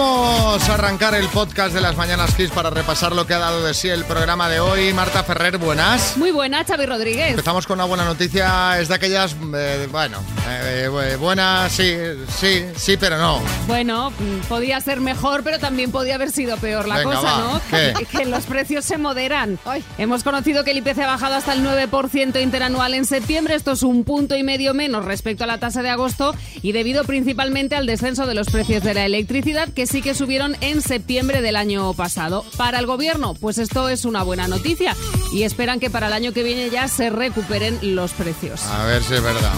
Vamos a arrancar el podcast de las Mañanas Kiss para repasar lo que ha dado de sí el programa de hoy. Marta Ferrer, buenas. Muy buena, Xavi Rodríguez. Empezamos con una buena noticia. Es de aquellas, eh, bueno, eh, buena, sí, sí, sí, pero no. Bueno, podía ser mejor, pero también podía haber sido peor la cosa, ¿no? Que los precios se moderan. Hoy hemos conocido que el IPC ha bajado hasta el 9% interanual en septiembre. Esto es un punto y medio menos respecto a la tasa de agosto y debido principalmente al descenso de los precios de la electricidad que sí que subieron en septiembre del año pasado. Para el gobierno, pues esto es una buena noticia y esperan que para el año que viene ya se recuperen los precios. A ver si es verdad.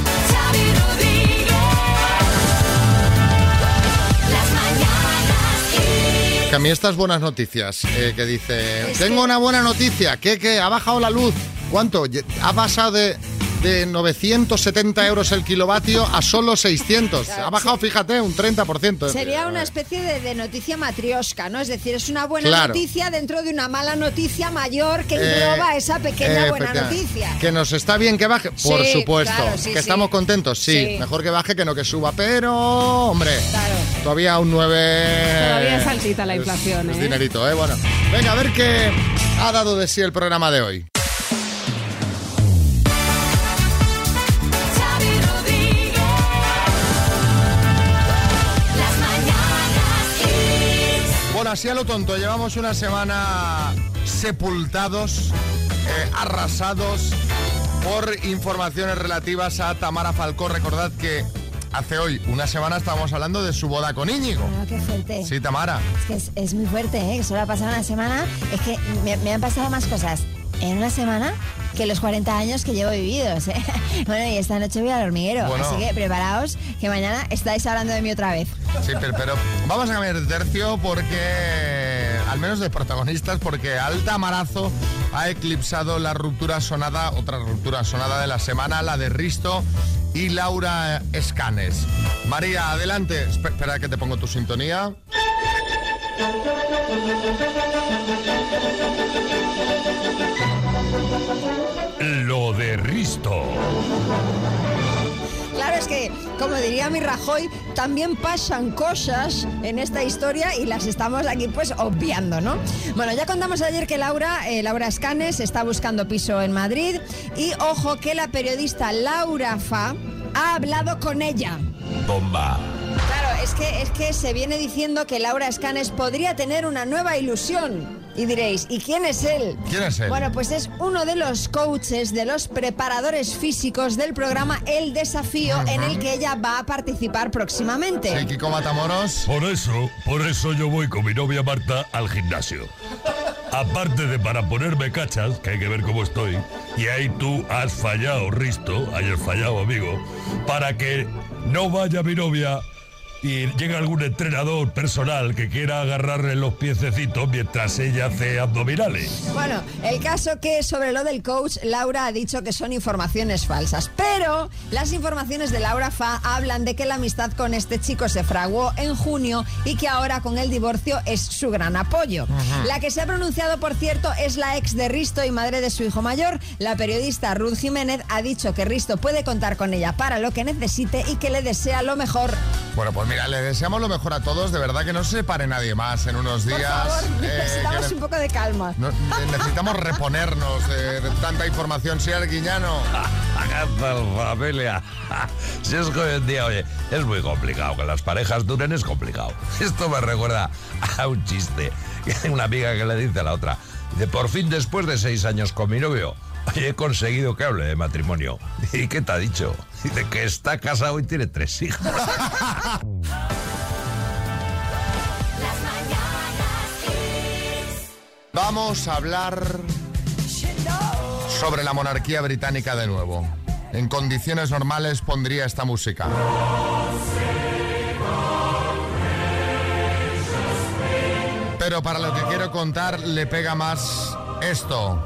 Que a mí estas buenas noticias, eh, que dice, tengo una buena noticia, que, que ha bajado la luz. ¿Cuánto? Ha pasado de de 970 euros el kilovatio a solo 600. ha bajado, fíjate, un 30%. Sería una especie de, noticia matriosca, ¿no? Es decir, es una buena noticia dentro de una mala noticia mayor que eh, engloba esa pequeña buena noticia. Que nos está bien que baje, por supuesto. que estamos contentos, sí. Mejor que baje que no que suba, pero, hombre, todavía un 9... Todavía es altita la inflación, ¿eh? dinerito, ¿eh? Bueno, venga, a ver qué ha dado de sí el programa de hoy. Así a lo tonto, llevamos una semana sepultados, eh, arrasados por informaciones relativas a Tamara Falcó. Recordad que hace hoy una semana estábamos hablando de su boda con Íñigo. Ah, qué fuerte. Sí, Tamara. Es que es, muy fuerte, ¿eh? Que solo ha pasado una semana. Es que me han pasado más cosas en una semana que los 40 años que llevo vividos. ¿eh? Bueno, y esta noche voy al hormiguero, así que preparaos que mañana estáis hablando de mí otra vez. Sí, pero, vamos a cambiar de tercio porque, al menos de protagonistas, porque Alta Marazo ha eclipsado la ruptura sonada, otra ruptura sonada de la semana, la de Risto y Laura Escanes. María, adelante. Espera que te pongo tu sintonía. Lo de Risto. Claro, es que, como diría mi Rajoy, también pasan cosas en esta historia y las estamos aquí pues obviando, ¿no? Bueno, ya contamos ayer que Laura, eh, Laura Escanes, está buscando piso en Madrid y ojo que la periodista Laura Fa ha hablado con ella. Bomba. Claro, es que, es que se viene diciendo que Laura Escanes podría tener una nueva ilusión. Y diréis, ¿y quién es él? ¿Quién es él? Bueno, pues es uno de los coaches, de los preparadores físicos del programa El Desafío, en el que ella va a participar próximamente. Sí, Kiko Matamoros. Por eso, por eso yo voy con mi novia Marta al gimnasio. Aparte de para ponerme cachas, que hay que ver cómo estoy, y ahí tú has fallado, Risto, hayas fallado, amigo, para que no vaya mi novia y llega algún entrenador personal que quiera agarrarle los piececitos mientras ella hace abdominales. Bueno, el caso que sobre lo del coach, Laura ha dicho que son informaciones falsas, pero las informaciones de Laura Fa hablan de que la amistad con este chico se fraguó en junio y que ahora con el divorcio es su gran apoyo. La que se ha pronunciado, por cierto, es la ex de Risto y madre de su hijo mayor. La periodista Ruth Jiménez ha dicho que Risto puede contar con ella para lo que necesite y que le desea lo mejor. Bueno, pues mira, le deseamos lo mejor a todos. De verdad que no se separe nadie más en unos días. Por favor, eh, necesitamos un poco de calma. Necesitamos reponernos de, tanta información. Sí, Arguiñano. familia. Si es que hoy en día, oye, es muy complicado. Que las parejas duren es complicado. Esto me recuerda a un chiste. Una amiga que le dice a la otra. Dice, por fin después de seis años con mi novio Oye, he conseguido que hable de matrimonio. ¿Y qué te ha dicho? Dice que está casado y tiene tres hijos. Vamos a hablar sobre la monarquía británica de nuevo. En condiciones normales pondría esta música. Pero para lo que quiero contar le pega más esto.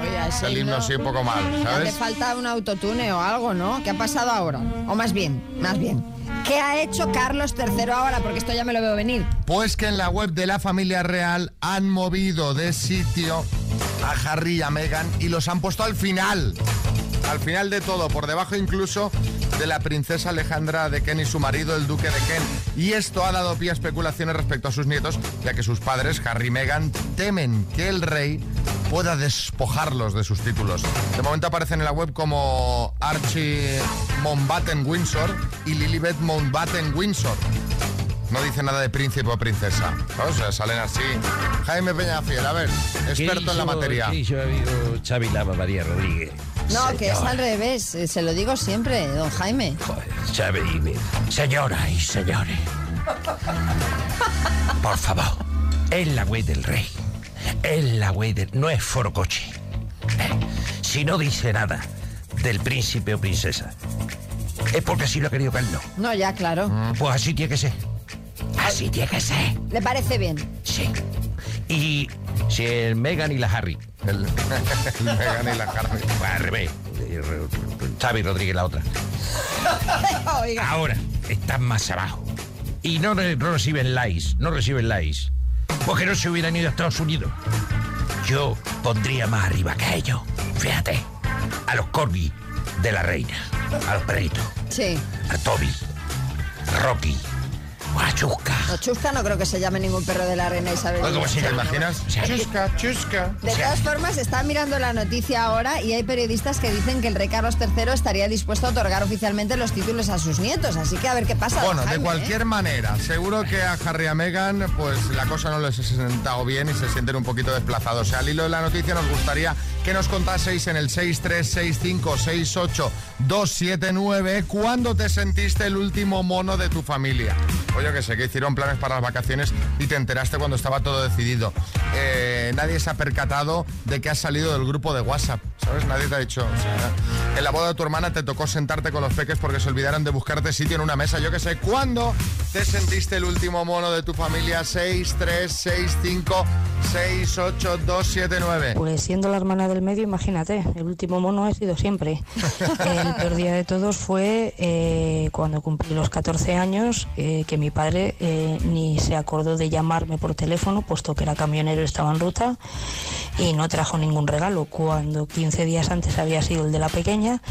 Oye, el himno sí un poco mal, ¿sabes? Le falta un autotune o algo, ¿no? ¿Qué ha pasado ahora? O más bien, más bien. ¿Qué ha hecho Carlos III ahora? Porque esto ya me lo veo venir. Pues que en la web de la familia real han movido de sitio a Harry y a Meghan y los han puesto al final. Al final de todo, por debajo incluso de la princesa Alejandra de Ken y su marido, el duque de Ken. Y esto ha dado pie a especulaciones respecto a sus nietos, ya que sus padres, Harry y Meghan, temen que el rey pueda despojarlos de sus títulos. De momento aparecen en la web como Archie Mountbatten Windsor y Lilibet Mountbatten Windsor. No dice nada de príncipe o princesa. O sea, salen así. Jaime Peñafiel, a ver, experto en la materia. ¿Qué hizo amigo Xavi Lama María Rodríguez? No, que es al revés. eh, Se lo digo siempre, don Jaime. Joder, Xavi, señoras y señores. Por favor, es la web del rey. Es la web del... No es forocoche. Eh, Si no dice nada del príncipe o princesa, es porque así lo ha querido Carlos. No, ya, claro. Pues así tiene que ser. Así tiene que ser. ¿Le parece bien? Sí. Y si el Megan y la Harry. El, el Meghan y la Harry. Al revés. Xavi Rodríguez la otra. Oiga. Ahora están más abajo. Y no, re- no reciben likes, no reciben likes. Porque no se hubieran ido a Estados Unidos. Yo pondría más arriba que ellos. Fíjate. A los corgi de la reina. A los perritos. Sí. A Toby. A Rocky. Chusca. No, Chusca no creo que se llame ningún perro de la reina Isabel. ¿Cómo se ¿Te imaginas? Chusca, chusca. De todas formas, está mirando la noticia ahora y hay periodistas que dicen que el rey Carlos III estaría dispuesto a otorgar oficialmente los títulos a sus nietos. Así que a ver qué pasa. Bueno, de Jaime, cualquier ¿eh? manera, seguro que a Harry y a Meghan, pues la cosa no les ha sentado bien y se sienten un poquito desplazados. O sea, al hilo de la noticia nos gustaría que nos contaseis en el 636568279 cuándo te sentiste el último mono de tu familia. O yo que sé, que hicieron planes para las vacaciones y te enteraste cuando estaba todo decidido. Eh, nadie se ha percatado de que has salido del grupo de WhatsApp, ¿sabes? Nadie te ha dicho. o sea, en la boda de tu hermana te tocó sentarte con los peques porque se olvidaron de buscarte sitio en una mesa. Yo que sé, ¿cuándo te sentiste el último mono de tu familia? 6, 3, 6, 5, 6, 8, 2, 7, 9. Pues siendo la hermana del medio, imagínate, el último mono he sido siempre. El peor día de todos fue eh, cuando cumplí los 14 años, eh, que mi padre eh, ni se acordó de llamarme por teléfono, puesto que era camionero estaba en ruta, y no trajo ningún regalo, cuando 15 días antes había sido el de la pequeña,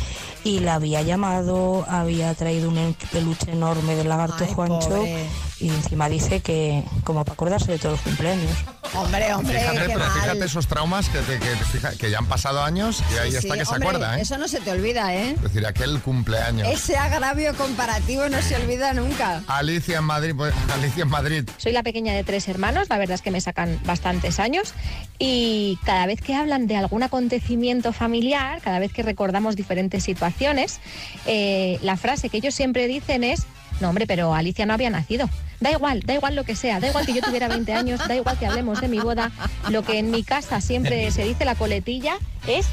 y la había llamado, había traído un peluche enorme del lagarto Ay, Juancho, pobre. y encima dice que como para acordarse de todos los cumpleaños. Hombre, hombre, Fíjate, qué pero mal. fíjate esos traumas que, ya han pasado años y ahí Sí, está sí, que se hombre, acuerda, ¿eh? Eso no se te olvida, ¿eh? Es decir, aquel cumpleaños. Ese agravio comparativo no se olvida nunca. Alicia en Madrid, pues, Alicia en Madrid. Soy la pequeña de tres hermanos, la verdad es que me sacan bastantes años y cada vez que hablan de algún acontecimiento familiar, cada vez que recordamos diferentes situaciones, eh, la frase que ellos siempre dicen es, no hombre, pero Alicia no había nacido. Da igual, da igual lo que sea, da igual que yo tuviera 20 años, da igual que hablemos de mi boda. Lo que en mi casa siempre se dice la coletilla es,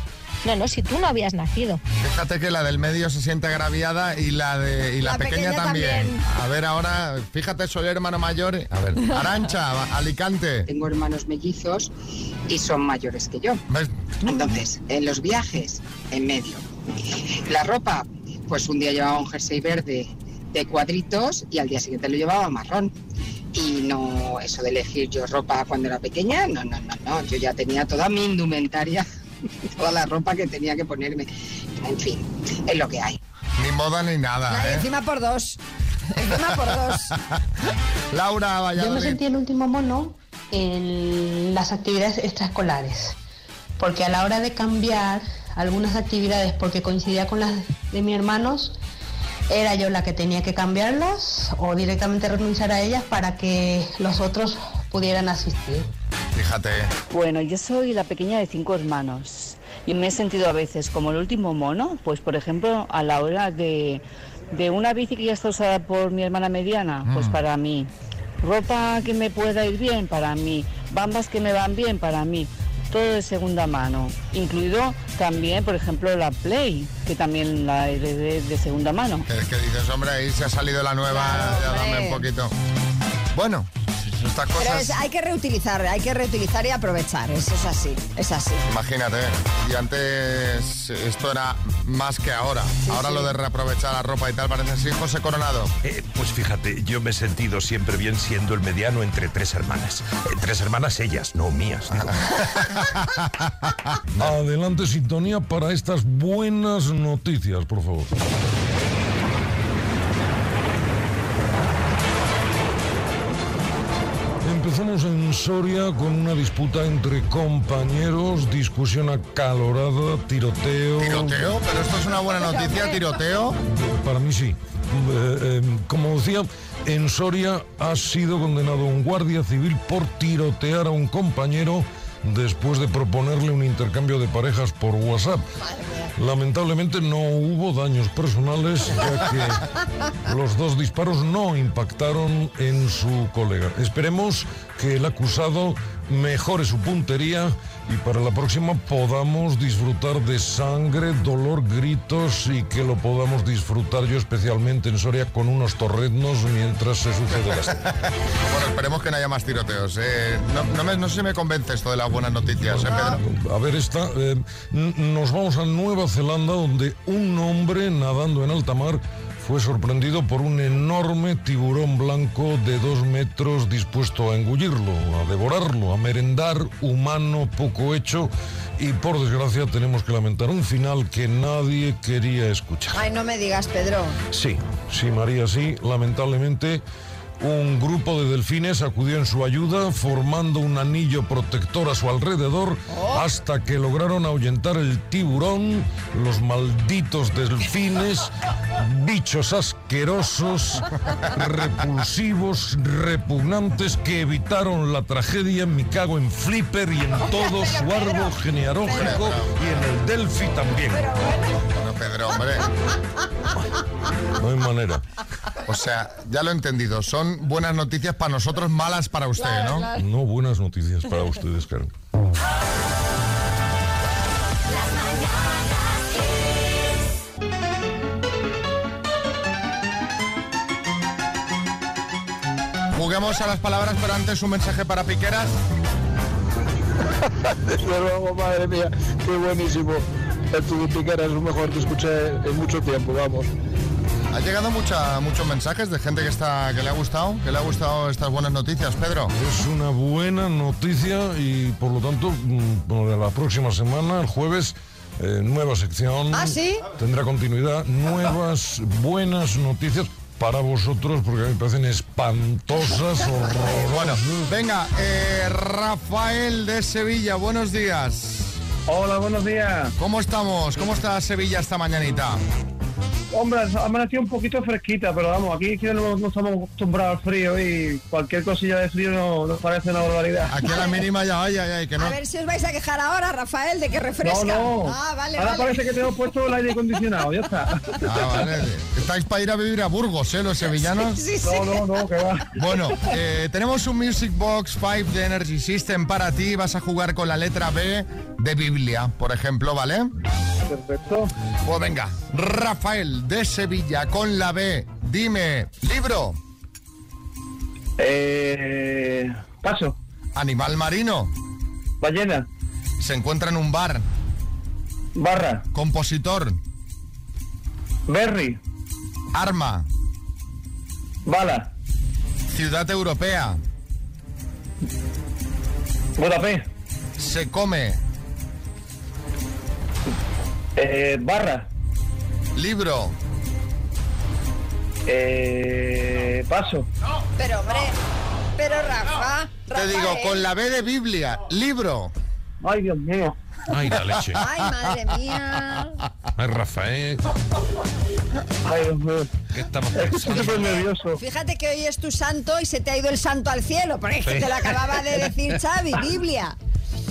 no, no, si tú no habías nacido. Fíjate que la del medio se siente agraviada y la de y la, La pequeña, pequeña también. también. A ver ahora, fíjate, soy hermano mayor. A ver, Arancha, Alicante. Tengo hermanos mellizos y son mayores que yo. ¿Ves? Entonces, en los viajes, en medio. La ropa, pues un día llevaba un jersey verde de cuadritos y al día siguiente lo llevaba marrón. Y no, eso de elegir yo ropa cuando era pequeña, no, no, no, no. Yo ya tenía toda mi indumentaria, toda la ropa que tenía que ponerme. En fin, es lo que hay. Ni moda ni nada, ¿eh? encima por dos. Encima por dos. Laura, Yo me sentí el último mono en las actividades extraescolares, porque a la hora de cambiar algunas actividades, porque coincidía con las de mis hermanos, era yo la que tenía que cambiarlas o directamente renunciar a ellas para que los otros pudieran asistir. Fíjate. Bueno, yo soy la pequeña de cinco hermanos y me he sentido a veces como el último mono, pues por ejemplo a la hora de, de una bici que ya está usada por mi hermana mediana, pues para mí, ropa que me pueda ir bien para mí, bambas que me van bien para mí, todo de segunda mano, incluido también, por ejemplo, la Play, que también la heredé de segunda mano. Que, que dices, hombre, ahí se ha salido la nueva, Claro, ya dame un poquito. Bueno, estas Pero cosas, es- hay que reutilizar, hay que reutilizar y aprovechar. Eso es así, es así. imagínate, y antes esto era más que ahora. ahora lo de reaprovechar la ropa y tal parece así. José Coronado. Eh, pues fíjate, yo me he sentido siempre bien siendo el mediano entre tres hermanas. Eh, tres hermanas ellas, no mías. Adelante, sintonía para estas buenas noticias, por favor. Empezamos en Soria con una disputa entre compañeros, discusión acalorada, tiroteo. ¿Tiroteo? ¿Pero esto es una buena noticia, tiroteo? Para mí sí. Eh, eh, como decía, en Soria ha sido condenado un guardia civil por tirotear a un compañero después de proponerle un intercambio de parejas por WhatsApp. Lamentablemente no hubo daños personales, ya que los dos disparos no impactaron en su colega. Esperemos que el acusado mejore su puntería y para la próxima podamos disfrutar de sangre, dolor, gritos y que lo podamos disfrutar yo especialmente en Soria con unos torreznos mientras se sucede esto. bueno, esperemos que no haya más tiroteos. ¿eh? No, sé si me convence esto de las buenas noticias, ¿eh, Pedro? A ver, esta, eh, nos vamos a Nueva Zelanda donde un hombre nadando en alta mar fue sorprendido por un enorme tiburón blanco de dos metros dispuesto a engullirlo, a devorarlo, a merendar, humano, poco hecho. Y por desgracia tenemos que lamentar un final que nadie quería escuchar. Ay, no me digas, Pedro. Sí, sí, María, sí. Lamentablemente un grupo de delfines acudió en su ayuda formando un anillo protector a su alrededor oh. hasta que lograron ahuyentar el tiburón, los malditos delfines, bichos asquerosos, repulsivos, repugnantes que evitaron la tragedia en cago en Flipper y en todo su árbol genealógico y en el Delphi también. Bueno, Pedro, hombre. No hay manera. O sea, ya lo he entendido. Son buenas noticias para nosotros, malas para usted, ¿no? No buenas noticias para ustedes, Karen. Juguemos a las palabras, pero antes un mensaje para Piqueras. Desde luego, madre mía, qué buenísimo. El Piqueras es lo mejor que escuché en mucho tiempo, vamos. Ha llegado mucha, muchos mensajes de gente que está que le ha gustado, que le ha gustado estas buenas noticias, Pedro. Es una buena noticia y por lo tanto, mm, la próxima semana, el jueves, eh, nueva sección. ¿Ah, sí? Tendrá continuidad, nuevas buenas noticias para vosotros porque a mí me parecen espantosas, horrorosas. Bueno, venga, eh, Rafael de Sevilla, buenos días. Hola, buenos días. ¿Cómo estamos? ¿Cómo está Sevilla esta mañanita? Hombre, ha amanecido un poquito fresquita, pero vamos, aquí no, no, estamos acostumbrados al frío y cualquier cosilla de frío nos parece una barbaridad. Aquí a la mínima ya vaya, ya, que no. A ver si os vais a quejar ahora, Rafael, de que refresca. No, no. Ah, vale, ahora parece que tengo puesto el aire acondicionado, ya está. Ah, vale. Estáis para ir a vivir a Burgos, ¿eh, los sevillanos? Sí, sí, No, no, no, que va. Bueno, eh, tenemos un Music Box 5 de Energy System para ti. Vas a jugar con la letra B de Biblia, por ejemplo, ¿vale? Perfecto. Pues venga, Rafael de Sevilla con la B. Dime, libro. Eh, paso. Animal marino. Ballena. Se encuentra en un bar. Barra. Compositor. Berry. Arma. Bala. Ciudad europea. Budapest. Se come. Eh, barra. Libro. Eh, paso. Pero hombre, pero Rafa. Te digo, con la B de Biblia, libro. Ay, Dios mío. Ay, la leche. Ay, madre mía. Ay, Rafael. Ay, Dios mío. ¿Qué estamos pensando? Estoy nervioso. Fíjate que hoy es tu santo y se te ha ido el santo al cielo, porque es que te lo acababa de decir Xavi, Biblia.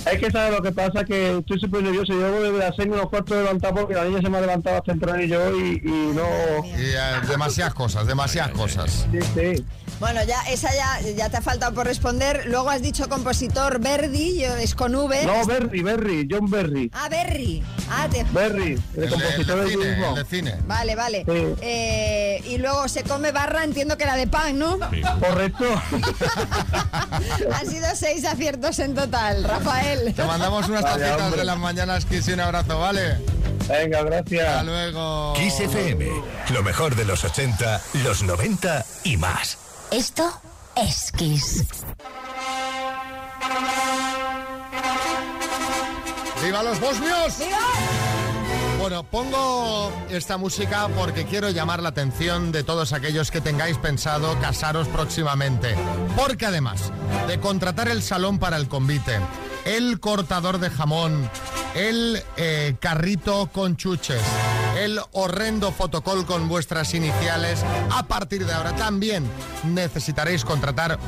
Es que sabes lo que pasa, que estoy súper nervioso. Yo voy de hacerme unos cuartos de levantar porque la niña se me ha levantado temprano y yo y, y no... Y, eh, demasiadas cosas, demasiadas cosas. Sí, sí. Bueno, ya esa ya, ya te ha faltado por responder. Luego has dicho compositor Verdi, yo, es con V. No, Berry, Berry, John Berry. Ah, Berry. Ah, te... Berry, el, El, compositor de del cine, mismo. el de cine. Vale, vale. Sí. Eh, y luego se come barra, entiendo que era de pan, ¿no? Correcto. Han sido seis aciertos en total, Rafael. Te mandamos unas Vale, tacitas hombre. de las mañanas, Kiss, y un abrazo, ¿vale? Venga, gracias. Hasta luego. Kiss FM, lo mejor de los 80, los 90 y más. Esto es Kiss. ¡Viva los bosnios! Bueno, pongo esta música porque quiero llamar la atención de todos aquellos que tengáis pensado casaros próximamente. Porque además de contratar el salón para el convite, el cortador de jamón, el eh, carrito con chuches, el horrendo fotocol con vuestras iniciales, a partir de ahora también necesitaréis contratar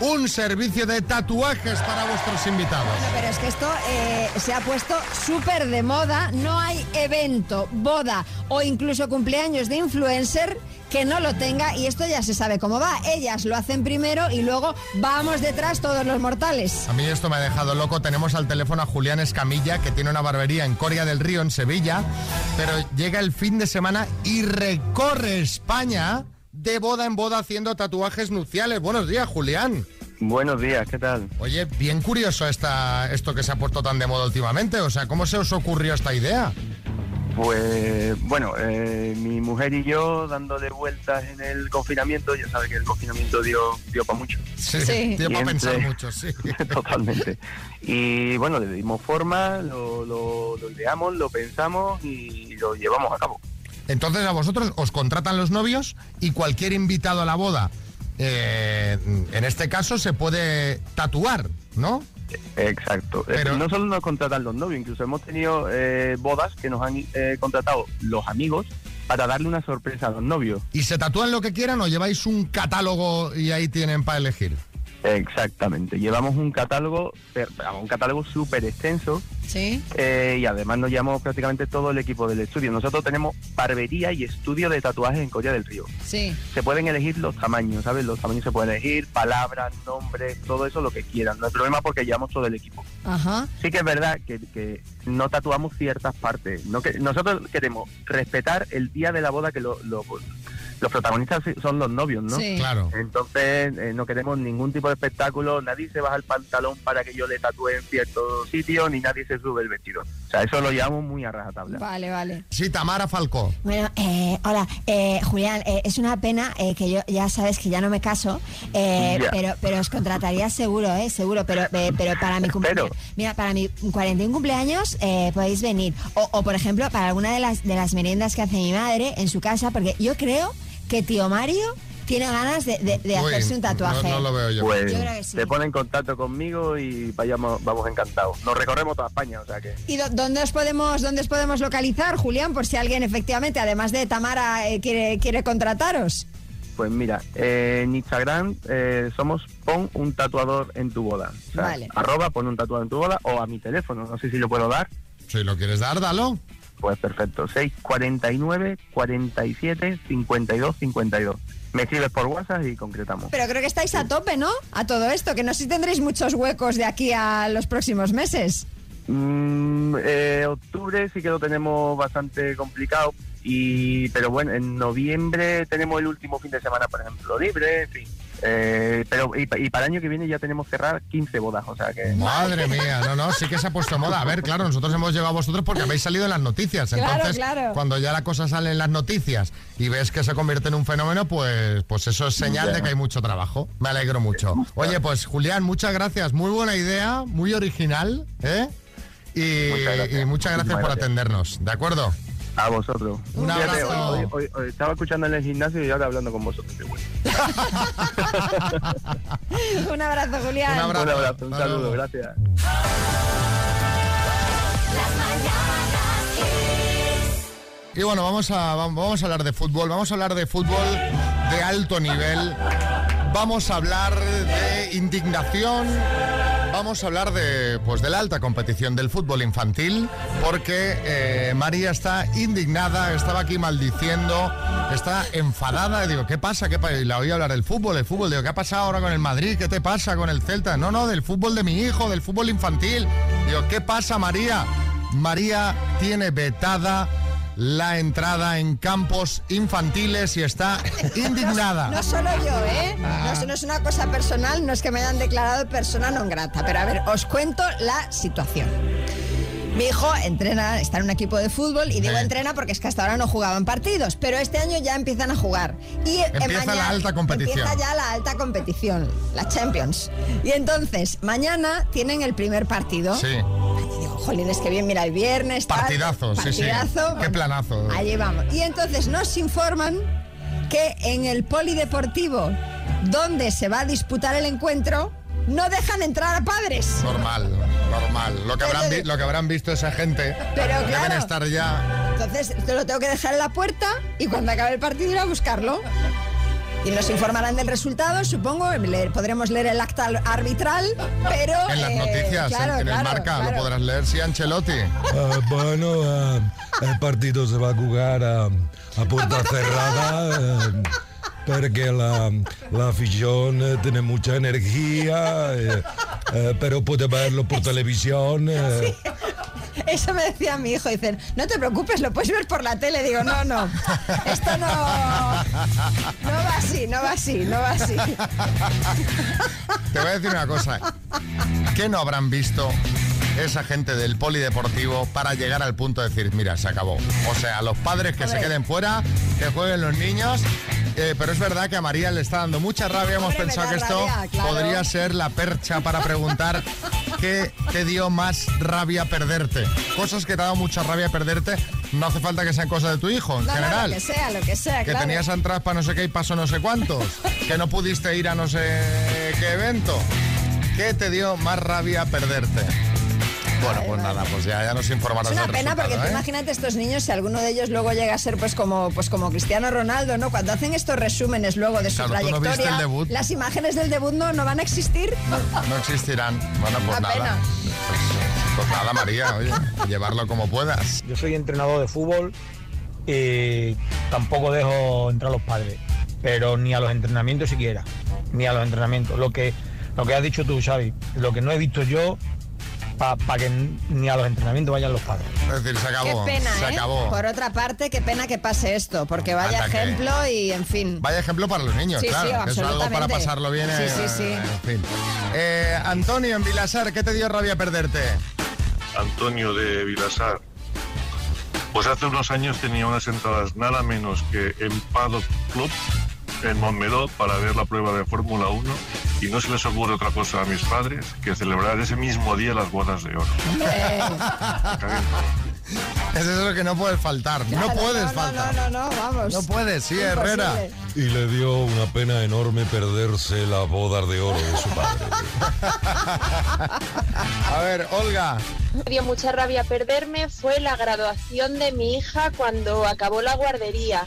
un servicio de tatuajes para vuestros invitados. pero es que esto eh, se ha puesto súper de moda. No hay evento, boda o incluso cumpleaños de influencer que no lo tenga y esto ya se sabe cómo va. Ellas lo hacen primero y luego vamos detrás todos los mortales. A mí esto me ha dejado loco. Tenemos al teléfono a Julián Escamilla, que tiene una barbería en Coria del Río, en Sevilla, pero llega el fin de semana y recorre España de boda en boda haciendo tatuajes nupciales. Buenos días, Julián. Buenos días, ¿qué tal? Oye, bien curioso esta, esto que se ha puesto tan de moda últimamente. O sea, ¿cómo se os ocurrió esta idea? Pues bueno, eh, mi mujer y yo dándole vueltas en el confinamiento, ya sabe que el confinamiento dio, dio para mucho. Sí, dio para pensar mucho, sí. Totalmente. Y bueno, le dimos forma, lo, lo, lo ideamos, lo pensamos y lo llevamos a cabo. Entonces a vosotros os contratan los novios y cualquier invitado a la boda, eh, en este caso, se puede tatuar, ¿no? Exacto. Eh, Pero no solo nos contratan los novios, incluso hemos tenido eh, bodas que nos han eh, contratado los amigos para darle una sorpresa a los novios. ¿Y se tatúan lo que quieran o lleváis un catálogo y ahí tienen para elegir? Exactamente, llevamos un catálogo, un catálogo súper extenso. Sí. Eh, y además nos llamamos prácticamente todo el equipo del estudio. Nosotros tenemos barbería y estudio de tatuajes en Colla del Río. Sí. Se pueden elegir los tamaños, ¿sabes? Los tamaños se pueden elegir, palabras, nombres, todo eso lo que quieran. No hay problema porque llevamos todo el equipo. Ajá. Sí que es verdad que, que no tatuamos ciertas partes. No que, nosotros queremos respetar el día de la boda que lo, lo los protagonistas son los novios, ¿no? Sí. Claro. Entonces eh, no queremos ningún tipo de espectáculo, nadie se baja el pantalón para que yo le tatúe en cierto sitio, ni nadie se sube el vestido. O sea, eso lo llevamos muy a rajatabla. Vale, vale. Sí, Tamara Falcó. Bueno, eh, hola, eh, Julián, eh, es una pena eh, que yo ya sabes que ya no me caso, eh, Ya. pero pero os contrataría seguro, eh, seguro, pero eh, pero para mi cumpleaños, mira, para mi 41 cumpleaños eh, podéis venir, o, o, por ejemplo para alguna de las de las meriendas que hace mi madre en su casa, porque yo creo que tío Mario tiene ganas de, de- de Uy, hacerse un tatuaje. Pues Yo creo que sí. se pone en contacto conmigo y vayamos, vamos encantados. Nos recorremos toda España, o sea que... ¿Y dó- dónde os podemos dónde os podemos localizar, Julián, por si alguien efectivamente, además de Tamara, eh, quiere quiere contrataros? Pues mira, eh, en Instagram eh, somos pon un tatuador en tu boda. O sea, Vale. arroba pon un tatuador en tu boda o a mi teléfono, no sé si lo puedo dar. Si lo quieres dar, dalo. Pues perfecto, 649 47 52 52. Me escribes por WhatsApp y concretamos. Pero creo que estáis a tope, ¿no? A todo esto, que no sé si tendréis muchos huecos de aquí a los próximos meses. Mm, eh, octubre sí que lo tenemos bastante complicado, y pero bueno, en noviembre tenemos el último fin de semana, por ejemplo, libre, en fin. Eh, pero y, pa- y para el año que viene ya tenemos cerrar 15 bodas, o sea que... Madre mía, no, no, sí que se ha puesto moda. A ver, claro, nosotros hemos llegado a vosotros porque habéis salido en las noticias. Claro, Entonces, claro. cuando ya la cosa sale en las noticias y ves que se convierte en un fenómeno, pues, pues eso es señal de que hay mucho trabajo. Me alegro mucho. Oye, pues Julián, muchas gracias. Muy buena idea, muy original, ¿eh? Y Muchas gracias. y muchas gracias Muchas por gracias. atendernos, ¿de acuerdo? A vosotros. Un Fíjate, abrazo. hoy- hoy- hoy estaba escuchando en el gimnasio y ahora hablando con vosotros. qué bueno. Un abrazo, Julián. Un abrazo, un saludo, gracias. Y bueno, vamos a, vam- vamos a hablar de fútbol, vamos a hablar de fútbol de alto nivel, vamos a hablar de indignación, vamos a hablar de, pues, de la alta competición del fútbol infantil, porque eh, María está indignada, estaba aquí maldiciendo, está enfadada, digo, ¿qué pasa? ¿Qué pa-?" Y la oí hablar del fútbol, el fútbol, digo, ¿qué ha pasado ahora con el Madrid? ¿Qué te pasa con el Celta? No, no, del fútbol de mi hijo, del fútbol infantil. Digo, ¿qué pasa, María? María tiene vetada la entrada en campos infantiles y está indignada. No solo yo, ¿eh? No, es- no es una cosa personal, no es que me hayan declarado persona non grata, pero a ver, os cuento la situación. Mi hijo entrena, está en un equipo de fútbol y digo Sí. entrena porque es que hasta ahora no jugaban partidos, pero este año ya empiezan a jugar. Y eh, Empieza la alta competición. Empieza ya la alta competición, la Champions. Y entonces, mañana tienen el primer partido. Sí. Jolines, que bien, mira, el viernes. tal, Partidazo, sí, sí. partidazo, Qué planazo. Allí vamos. Y entonces nos informan que en el polideportivo donde se va a disputar el encuentro no dejan entrar a padres. Normal, normal. Lo que habrán, vi- lo que habrán visto esa gente Pero deben claro. estar ya. Entonces te lo tengo que dejar en la puerta y cuando acabe el partido ir a buscarlo. Y nos informarán del resultado, supongo. leer- podremos leer el acta arbitral, pero. En las eh, noticias, en- claro, en, el claro, marca, claro. lo podrás leer si Ancelotti. Ah, bueno, ah, el partido se va a jugar a puerta cerrada. Porque la, la afición eh, tiene mucha energía, eh, eh, pero puede verlo por televisión. eh. Eso me decía mi hijo. Dicen, no te preocupes, lo puedes ver por la tele. Digo, no, no. Esto no. No va así, no va así, no va así. Te voy a decir una cosa. ¿Qué no habrán visto esa gente del polideportivo para llegar al punto de decir, mira, se acabó? O sea, los padres que se Hombre. queden fuera, que jueguen los niños. Eh, pero es verdad que a María le está dando mucha rabia. Hemos Hombre, pensado que esto rabia, claro. podría ser la percha para preguntar qué te dio más rabia perderte. Cosas que te ha dado mucha rabia perderte. No hace falta que sean cosas de tu hijo, en No, no, general. lo que sea, lo que sea, que claro. tenías entradas para no sé qué y pasó no sé cuántos, que no pudiste ir a no sé qué evento. ¿Qué te dio más rabia perderte? Bueno, pues nada, pues ya, ya nos informarás Es una del pena porque tú ¿eh? imagínate estos niños, si alguno de ellos luego llega a ser pues como, pues como Cristiano Ronaldo, ¿no? Cuando hacen estos resúmenes luego de su Claro, tú no trayectoria, viste el debut. las imágenes del debut no, no van a existir. No existirán. Bueno, pues Una nada. Pues, pues nada, María, oye, llevarlo como puedas. Yo soy entrenador de fútbol y tampoco dejo entrar a los padres, pero ni a los entrenamientos siquiera, ni a los entrenamientos. Lo que, lo que has dicho tú, Xavi, lo que no he visto yo, para que ni a los entrenamientos vayan los padres. Es decir, se Qué acabó. pena, se ¿eh? acabó. Por otra parte, qué pena que pase esto, porque vaya Anda que- ejemplo y en fin. Vaya ejemplo para los niños, Sí, sí, claro. que es algo para pasarlo bien. Sí, eh, sí, sí. En fin. Eh, Antonio, en Vilasar, ¿qué te dio rabia perderte? Antonio de Vilasar. Pues hace unos años tenía unas entradas nada menos que en Paddock Club en Montmeló para ver la prueba de Fórmula 1 y no se les ocurre otra cosa a mis padres que celebrar ese mismo día las bodas de oro. Es eso que no puedes faltar. no Claro, puedes no, faltar. No, no, no, vamos. No puedes, sí, Herrera. Y le dio una pena enorme perderse las bodas de oro de su padre. A ver, Olga. Me dio mucha rabia perderme fue la graduación de mi hija cuando acabó la guardería.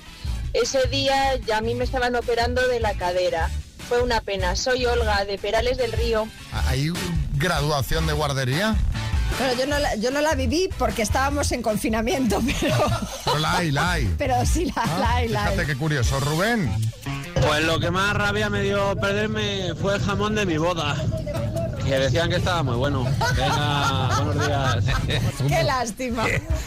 Ese día ya a mí me estaban operando de la cadera. Fue una pena. Soy Olga de Perales del Río. ¿Hay graduación de guardería? Bueno, yo no, la, yo no la viví porque estábamos en confinamiento, pero, Pero la hay, la hay. pero sí la, Ah, la hay, la hay. Fíjate qué curioso. Rubén. Pues lo que más rabia me dio perderme fue el jamón de mi boda. Que decían que estaba muy bueno. Venga, buenos días. Qué lástima.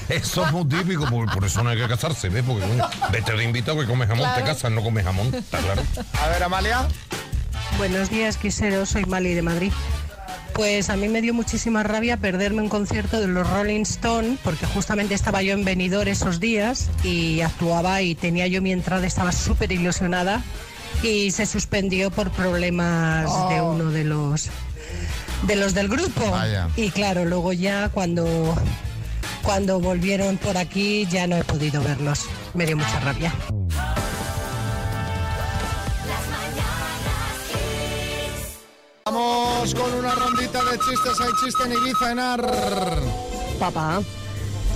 Eso es muy típico, por, por eso no hay que casarse, ¿ves? Porque coño, vete de invitado que come jamón, Claro. te casas, no comes jamón, está claro. A ver, Amalia. Buenos días, Quisero, soy Mali de Madrid. Pues a mí me dio muchísima rabia perderme un concierto de los Rolling Stone porque justamente estaba yo en Benidorm esos días y actuaba y tenía yo mi entrada, estaba súper ilusionada y se suspendió por problemas Oh. de uno de los de los del grupo. Vaya. Y claro, luego ya cuando cuando volvieron por aquí ya no he podido verlos. Me dio mucha rabia. Vamos con una rondita de chistes. Hay chiste en Ibiza, en Ar. Papá,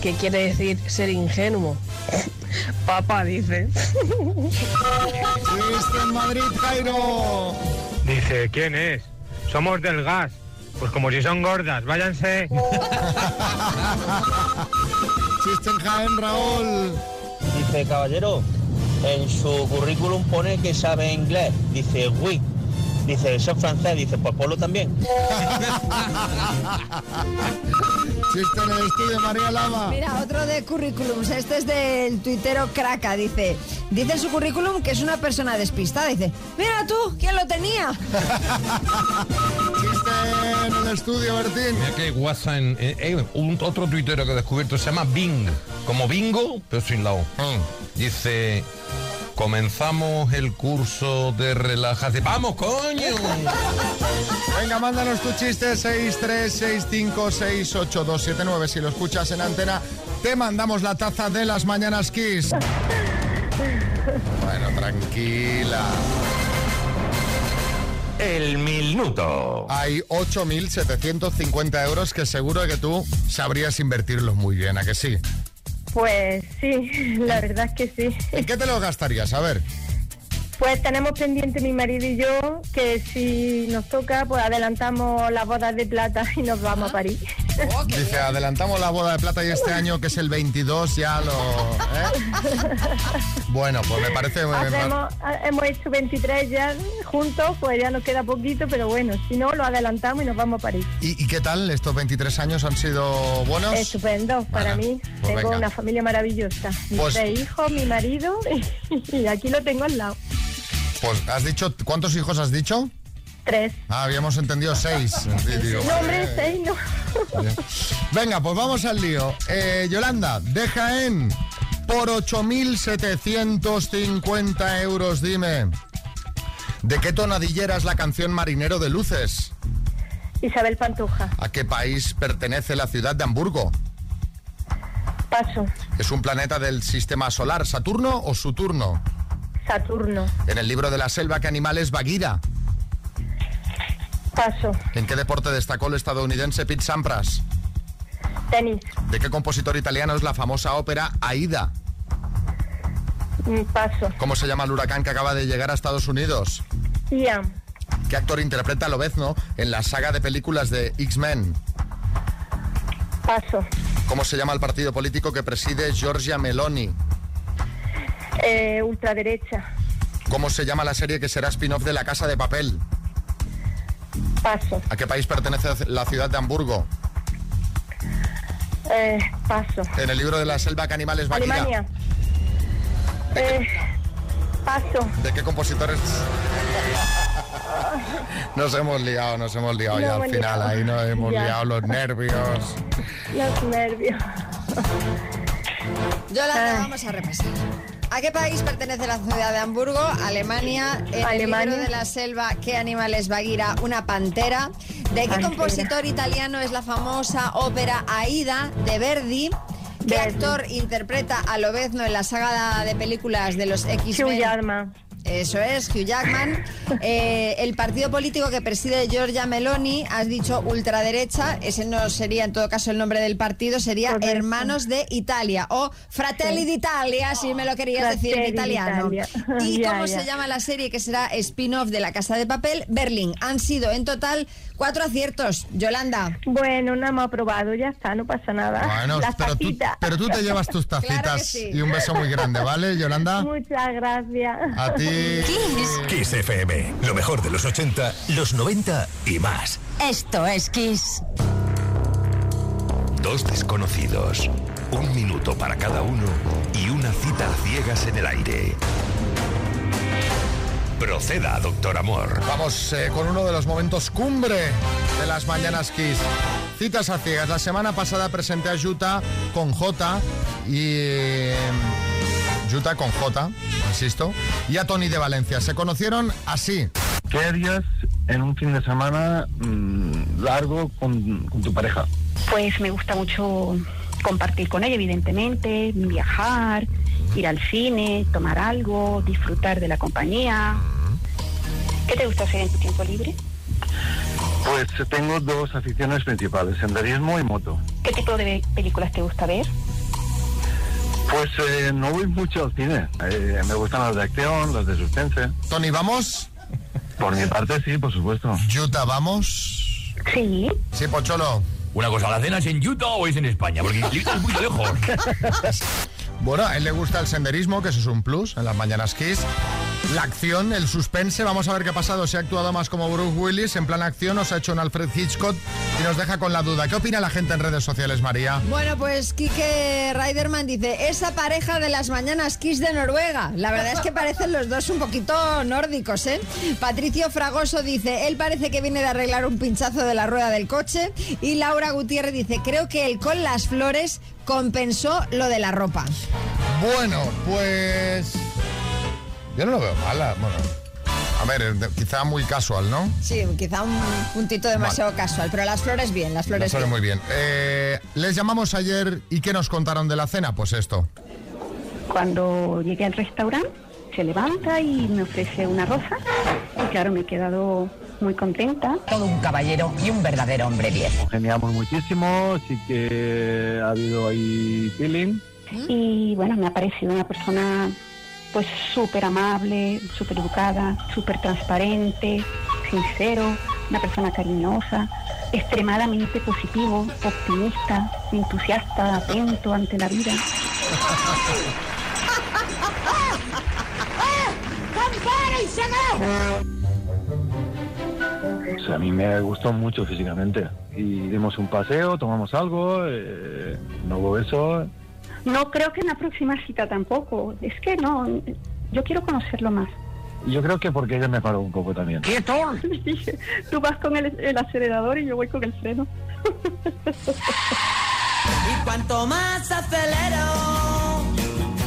¿qué quiere decir ser ingenuo? Papá dice. Chiste en Madrid, Jairo. Dice, ¿quién es? Somos del gas. Pues como si son gordas, váyanse. Chiste en Jaén, Raúl. Dice, caballero, en su currículum pone que sabe inglés. Dice, oui. Dice, soy francés. Dice, pues Polo también. Chiste en el estudio, María Lama. Mira, otro de currículums. Este es del tuitero Craca. Dice, dice en su currículum que es una persona despistada. Dice, mira tú, ¿quién lo tenía? En el estudio, Bertín. Mira que WhatsApp en, eh, eh, un otro tuitero que he descubierto se llama Bing, como bingo, pero sin la O. Dice, comenzamos el curso de relajación. ¡Vamos, coño! Venga, mándanos tu chiste 636568279. Si lo escuchas en antena, te mandamos la taza de las mañanas Kiss. Bueno, tranquila. El minuto. Hay 8.750 euros que seguro que tú sabrías invertirlos muy bien, ¿a que sí? Pues sí, la verdad es que sí. ¿En qué te los gastarías? A ver. Pues tenemos pendiente mi marido y yo que si nos toca, pues adelantamos las bodas de plata y nos vamos a París. Dice, adelantamos la boda de plata y este año, que es el 22, ya lo... ¿eh? Bueno, pues me parece... Hacemos- hemos hecho 23 ya juntos, pues ya nos queda poquito, pero bueno, si no, lo adelantamos y nos vamos a París. ¿Y, y qué tal? ¿Estos 23 años han sido buenos? Estupendo, para Bueno, mí. pues tengo venga. una familia maravillosa. Mis Pues- tres hijos, mi marido y aquí lo tengo al lado. Pues has dicho, ¿cuántos hijos has dicho? Tres. Ah, habíamos entendido seis. Sí, digo, No, hombre, eh, seis no. Venga, pues vamos al lío. Eh, Yolanda, deja en por 8.750 euros, dime. ¿De qué tonadillera es la canción Marinero de Luces? Isabel Pantoja. ¿A qué país pertenece la ciudad de Hamburgo? Paso. ¿Es un planeta del sistema solar, Saturno o Saturno? Saturno. En el libro de la selva, ¿qué animal es Bagheera? Paso. ¿En qué deporte destacó el estadounidense Pete Sampras? Tenis. ¿De qué compositor italiano es la famosa ópera Aida? Paso. ¿Cómo se llama el huracán que acaba de llegar a Estados Unidos? Ian. ¿Qué actor interpreta a Lobezno en la saga de películas de X-Men? Paso. ¿Cómo se llama el partido político que preside Giorgia Meloni? Eh, ultraderecha. ¿Cómo se llama la serie que será spin-off de La Casa de Papel? Paso. ¿A qué país pertenece la ciudad de Hamburgo? Eh, paso. En el libro de la selva, ¿qué animal es Bagheera? Alemania. Eh, paso. ¿De qué compositores? Nos hemos liado, nos hemos liado No ya hemos al final, liado. ahí nos hemos Ya. liado los nervios. Los nervios. Yolanda, Ay. vamos a repasar. ¿A qué país pertenece la ciudad de Hamburgo? Alemania. En Alemania. el libro de la selva, ¿qué animal es Bagheera? Una pantera. ¿De qué Pantera. compositor italiano es la famosa ópera Aida de Verdi? ¿Qué Verdi. actor interpreta a Lobezno en la saga de películas de los X-Men? Hugh. Eso es, Hugh Jackman. Eh, el partido político que preside Giorgia Meloni, has dicho ultraderecha, ese no sería en todo caso el nombre del partido, sería Correcto. Hermanos de Italia o Fratelli d'Italia, si me lo querías decir en italiano. ¿Y Ya, cómo ya. se llama la serie que será spin-off de La Casa de Papel? Berlín. Han sido en total cuatro aciertos. Yolanda. Bueno, no hemos aprobado, ya está, no pasa nada. Bueno, Las pero tú, tacitas. pero tú te llevas tus Claro tacitas sí. y un beso muy grande, ¿vale, Yolanda? Muchas gracias. A ti. Kiss FM, lo mejor de los 80, los 90 y más. Esto es Kiss. Dos desconocidos, un minuto para cada uno y una cita a ciegas en el aire. Proceda, doctor Amor. Vamos eh, con uno de los momentos cumbre de las mañanas Kiss. Citas a ciegas. La semana pasada presenté a Yuta con J y... eh, Yuta con J, insisto, y a Tony de Valencia. Se conocieron así. ¿Qué harías en un fin de semana mm, largo con, con tu pareja? Pues me gusta mucho compartir con ella, evidentemente, viajar, ir al cine, tomar algo, disfrutar de la compañía. ¿Qué te gusta hacer en tu tiempo libre? Pues tengo dos aficiones principales, senderismo y moto. ¿Qué tipo de películas te gusta ver? Pues eh, no voy mucho al cine. Eh, me gustan las de acción, las de suspense. Tony, ¿vamos? Por mi parte, sí, por supuesto. Yuta, ¿vamos? Sí. Sí, Pocholo. Una cosa, ¿la cena es en Utah o es en España? Porque Utah es muy lejos. Bueno, a él le gusta el senderismo, que eso es un plus en las mañanas Kiss. La acción, el suspense, vamos a ver qué ha pasado. Se ha actuado más como Bruce Willis, en plan acción, os ha hecho un Alfred Hitchcock y nos deja con la duda. ¿Qué opina la gente en redes sociales, María? Bueno, pues Kike Reiderman dice, esa pareja de las mañanas Kiss de Noruega. La verdad es que parecen los dos un poquito nórdicos, ¿eh? Patricio Fragoso dice, él parece que viene de arreglar un pinchazo de la rueda del coche. Y Laura Gutiérrez dice, creo que él con las flores compensó lo de la ropa. Bueno, pues... Yo no lo veo mala. Bueno, a ver, quizá muy casual, ¿no? Sí, quizá un puntito demasiado casual, pero las flores bien, las flores Las flores bien. muy bien. Eh, les llamamos ayer y ¿qué nos contaron de la cena? Pues esto. Cuando llegué al restaurante, se levanta y me ofrece una rosa. Y claro, me he quedado muy contenta. Todo un caballero y un verdadero hombre viejo. Geniamos muchísimo, sí que ha habido ahí feeling. Y bueno, me ha parecido una persona pues súper amable, súper educada, súper transparente, sincero, una persona cariñosa, extremadamente positivo, optimista, entusiasta, atento ante la vida. O sea, a mí me gustó mucho físicamente. Y dimos un paseo, tomamos algo, eh, no hubo eso. No creo que en la próxima cita tampoco. Es que no, yo quiero conocerlo más. Yo creo que porque ella me paró un poco también. ¡Quieto! Dije, tú vas con el, el acelerador y yo voy con el freno. Y cuanto más acelero,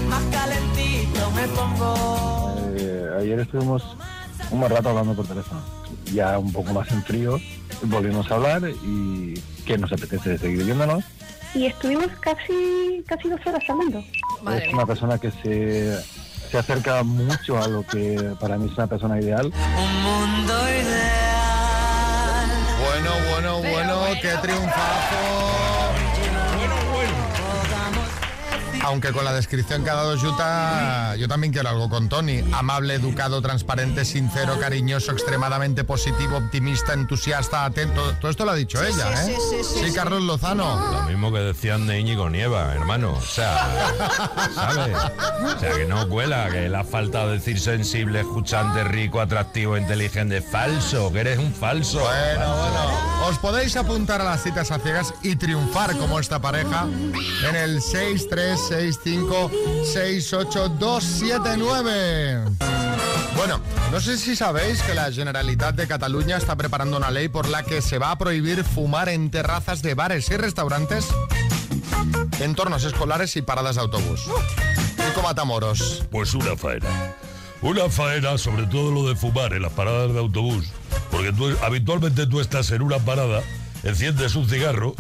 más calentito me pongo. Eh, ayer estuvimos un buen rato hablando por teléfono. Ya un poco más en frío, volvimos a hablar y que nos apetece seguir viéndonos. Y estuvimos casi, casi dos horas hablando. es una persona que se, se acerca mucho a lo que para mí es una persona ideal. Un mundo ideal. Bueno, bueno, bueno, qué triunfazo. Aunque con la descripción que ha dado Yuta, yo también quiero algo con Tony. Amable, educado, transparente, sincero, cariñoso, extremadamente positivo, optimista, entusiasta, atento. Todo esto lo ha dicho Sí, ella, sí, ¿eh? sí, sí, sí. Carlos Lozano. Lo mismo que decían de Íñigo Nieva, hermano. O sea, ¿sabes? O sea, que no cuela, que le ha faltado decir sensible, escuchante, rico, atractivo, inteligente. Falso, que eres un falso. Bueno, bueno. Os podéis apuntar a las citas a ciegas y triunfar como esta pareja en el 636568279. Bueno, no sé si sabéis que la Generalitat de Cataluña está preparando una ley por la que se va a prohibir fumar en terrazas de bares y restaurantes, entornos escolares y paradas de autobús. Nico Matamoros. Pues una faena. Una faena, sobre todo lo de fumar en las paradas de autobús. Porque habitualmente tú estás en una parada, enciendes un cigarro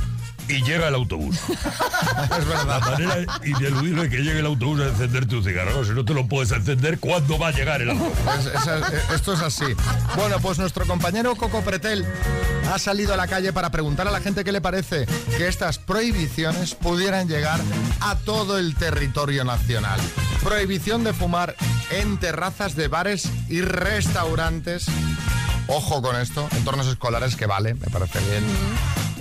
y llega el autobús. es verdad. La manera ineludible que llegue el autobús a encenderte un cigarro. Si no te lo puedes encender, ¿cuándo va a llegar el autobús? Es- es- es- esto es así. Bueno, pues nuestro compañero Coco Pretel ha salido a la calle para preguntar a la gente qué le parece que estas prohibiciones pudieran llegar a todo el territorio nacional. Prohibición de fumar en terrazas de bares y restaurantes. Ojo con esto, entornos escolares que vale, me parece bien.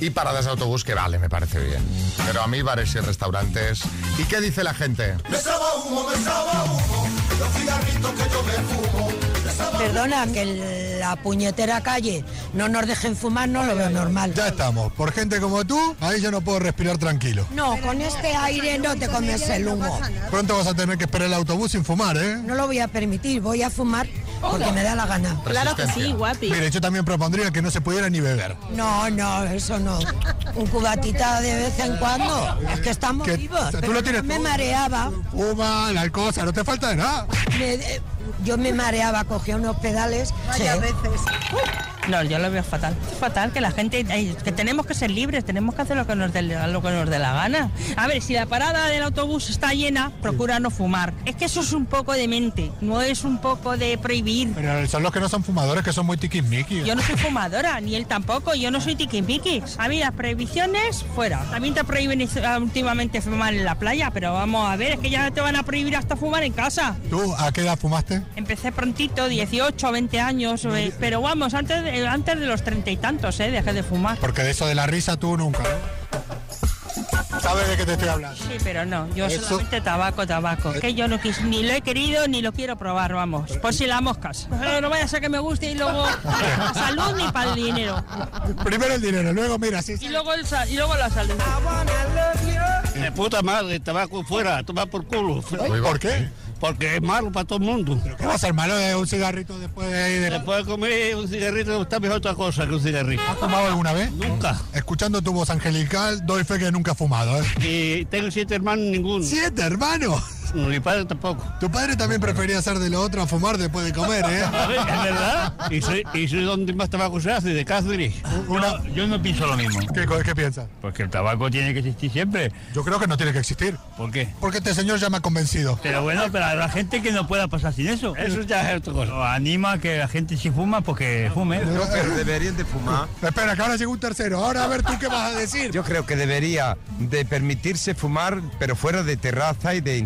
Y paradas de autobús que vale, me parece bien. Pero a mí bares y restaurantes. ¿Y qué dice la gente? Me humo, me humo, los cigarritos que yo me fumo. Perdona, que en la puñetera calle no nos dejen fumar, no lo veo normal. Ya estamos. Por gente como tú, ahí yo no puedo respirar tranquilo. No, con este aire no te comes el humo. Pronto vas a tener que esperar el autobús sin fumar, ¿eh? No lo voy a permitir, voy a fumar porque me da la gana. Claro que sí, guapi. Mire, yo también propondría que no se pudiera ni beber. No, no, eso no. Un cubatita de vez en cuando. Es que estamos Que- vivos. o sea, tú pero lo tienes me mareaba. Fuma, la cosa, no te falta de nada. Me- eh, yo me mareaba, cogía unos pedales. Vaya sí. veces. No, yo lo veo fatal. Es fatal que la gente, que tenemos que ser libres, tenemos que hacer lo que nos dé lo que nos dé la gana. A ver, si la parada del autobús está llena, procura no fumar. Es que eso es un poco de mente, no es un poco de prohibir. Pero son los que no son fumadores, que son muy tiquismiquis. Yo no soy fumadora, ni él tampoco, yo no soy tiquismiquis. A mí las prohibiciones, fuera. También te prohíben ah, últimamente fumar en la playa, pero vamos a ver, es que ya te van a prohibir hasta fumar en casa. ¿Tú a qué edad fumaste? Empecé prontito, 18, 20 años, eh, pero vamos, antes de, antes de los treinta y tantos, eh, dejé de fumar. Porque de eso de la risa tú nunca, ¿no? ¿Sabes de qué te estoy hablando? Sí, pero no, yo Eso- solamente tabaco, tabaco. Que yo no quis, ni lo he querido ni lo quiero probar, vamos. Por si las moscas. Pero no vaya a ser que me guste y luego la salud ni para el dinero. Primero el dinero, luego mira, sí. Y luego, el sa- y luego la salud. De puta madre, tabaco fuera, toma por culo. ¿Por qué? Porque es malo para todo el mundo. ¿Qué va a ser malo de un cigarrito después de... de- Después de comer un cigarrito está mejor otra cosa que un cigarrito. ¿Has fumado alguna vez? Nunca. Escuchando tu voz angelical, doy fe que nunca he fumado, ¿eh? Y tengo siete hermanos, ninguno. ¿Siete hermanos? Mi padre tampoco. Tu padre también prefería hacer de lo otro a fumar después de comer, ¿eh? A ver, es verdad. Y soy, y soy donde más tabaco se hace, de Cáceres. Yo, yo no pienso lo mismo. ¿Qué, co- qué piensas? Pues que el tabaco tiene que existir siempre. Yo creo que no tiene que existir. ¿Por qué? Porque este señor ya me ha convencido. Pero bueno, pero la gente que no pueda pasar sin eso. Eso ya es otra cosa. O anima a que la gente si fuma, pues que fume. deberían de fumar. Espera, que ahora llega un tercero. Ahora a ver tú qué vas a decir. Yo creo que debería de permitirse fumar, pero fuera de terraza y de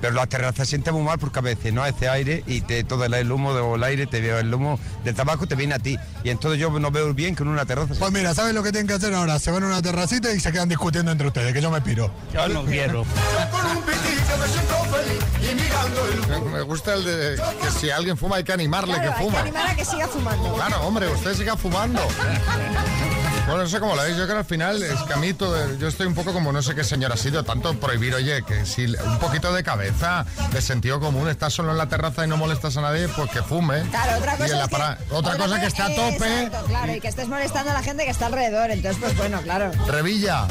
Pero la terraza siente muy mal porque a veces no hace aire y te, todo el, humo o el aire, te veo el humo del tabaco te viene a ti. Y entonces yo no veo bien que en una terraza. Pues mira, ¿sabes lo que tienen que hacer ahora? Se van a una terracita y se quedan discutiendo entre ustedes, que yo me piro. Yo no quiero. Con me siento feliz y mirando el Me- Me gusta el de que si alguien fuma hay que animarle Claro, que hay que fuma. animar a que siga fumando. Claro, hombre, usted siga fumando. Bueno, no sé cómo lo veis, yo creo que al final es que a mí todo- yo estoy un poco como no sé qué señor ha sido, tanto prohibir, oye, que si un poquito de cabeza, de sentido común, estás solo en la terraza y no molestas a nadie, pues que fume. Claro, otra Y cosa en la es que, para- otra cosa que esté a tope. Exacto, claro, y que estés molestando a la gente que está alrededor. Entonces, pues bueno, claro. Revilla.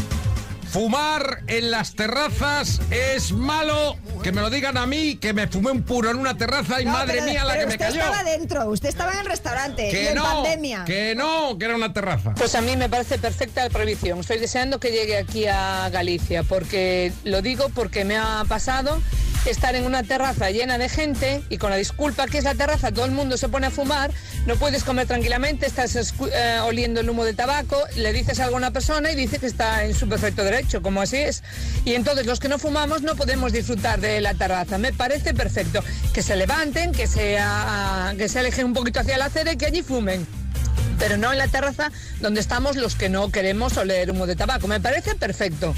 Fumar en las terrazas es malo. Que me lo digan a mí, que me fumé un puro en una terraza y No, madre pero- mía la pero que me usted cayó. estaba dentro, usted estaba en el restaurante y en no, pandemia. que no, que era una terraza. Pues a mí me parece perfecta la prohibición. Estoy deseando que llegue aquí a Galicia, porque lo digo porque me ha pasado estar en una terraza llena de gente y con la disculpa que es la terraza, todo el mundo se pone a fumar, no puedes comer tranquilamente, estás eh, oliendo el humo de tabaco, le dices algo a una persona y dice que está en su perfecto derecho, como así es. Y entonces los que no fumamos no podemos disfrutar de la terraza. Me parece perfecto. Que se levanten, que que se alejen un poquito hacia la acera y que allí fumen pero no en la terraza donde estamos los que no queremos oler humo de tabaco. Me parece perfecto.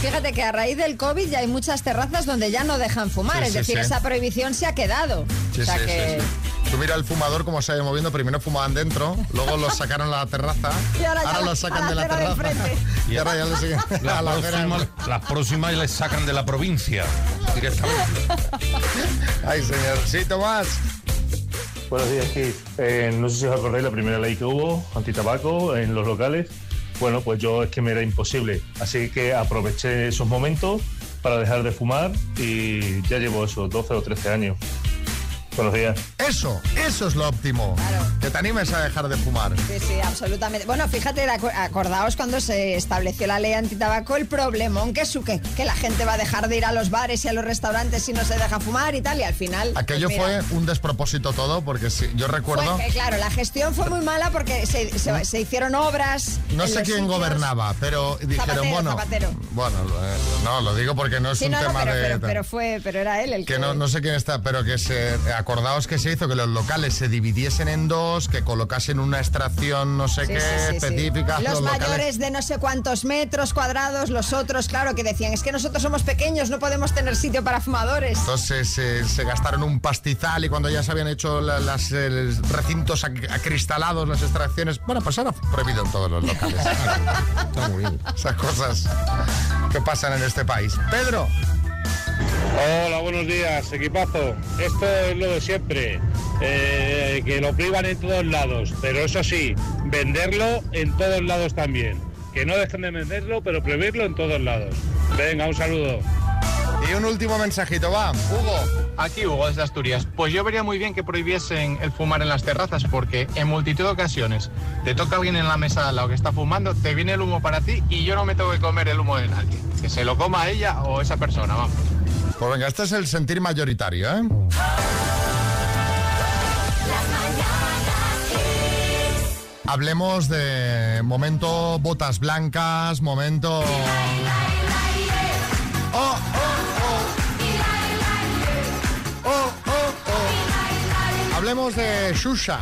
Fíjate que a raíz del COVID ya hay muchas terrazas donde ya no dejan fumar, Sí, es sí, decir, sí. esa prohibición se ha quedado. Sí, o sea sí, que... sí, sí. Tú mira el fumador cómo se ha ido moviendo, primero fumaban dentro, luego los sacaron a la terraza, Y ahora ya la- los sacan la de la terraza y ahora ya le siguen La la acera. próxima, la próxima les sacan de la provincia directamente. Ay, señor. Sí, Tomás. Buenos días, Keith. Eh, no sé si os acordáis la primera ley que hubo, antitabaco, en los locales. Bueno, pues yo es que me era imposible. Así que aproveché esos momentos para dejar de fumar y ya llevo esos 12 o 13 años. Buenos días. Eso, eso es lo óptimo. Que te animes a dejar de fumar. Sí, sí, absolutamente. Bueno, fíjate, acordaos cuando se estableció la ley antitabaco, el problemón que, su, que, que la gente va a dejar de ir a los bares y a los restaurantes si no se deja fumar y tal, y al final... pues Aquello mira, fue un despropósito todo, porque sí, yo fue recuerdo, que, claro, la gestión fue muy mala porque se, se- se hicieron obras. no sé quién sitios. gobernaba, pero dijeron, Zapatero, bueno, Zapatero. bueno, eh, no, lo digo porque no es Sí, un no, no, tema pero, de... pero, pero fue, pero era él el que... Que no, no sé quién está, pero que se acordaos que se hizo que los locales se dividiesen en dos, que colocasen una extracción no sé Sí, qué sí, sí, sí. específica. Los, locales- mayores de no sé cuántos metros cuadrados, los otros, claro, que decían, es que nosotros somos pequeños, no podemos tener sitio para fumadores. Entonces se, se gastaron un pastizal y cuando ya se habían hecho la- las eh, recintos ac- acristalados, las extracciones, bueno, pues ahora prohibido en todos los locales. Está muy bien. Esas cosas que pasan en este país. Pedro. Hola, buenos días, equipazo. Esto es lo de siempre, eh, que lo privan en todos lados, pero eso sí, venderlo en todos lados también. Que no dejen de venderlo, pero prohibirlo en todos lados. Venga, un saludo. Y un último mensajito, va, Hugo. Aquí Hugo desde Asturias. Pues yo vería muy bien que prohibiesen el fumar en las terrazas porque en multitud de ocasiones te toca alguien en la mesa de al lado que está fumando, te viene el humo para ti y yo no me tengo que comer el humo de nadie. Que se lo coma ella o esa persona, vamos. Pues venga, este es el sentir mayoritario, ¿eh? Hablemos de momento botas blancas, momento... Oh, oh, oh. Hablemos de Shusha.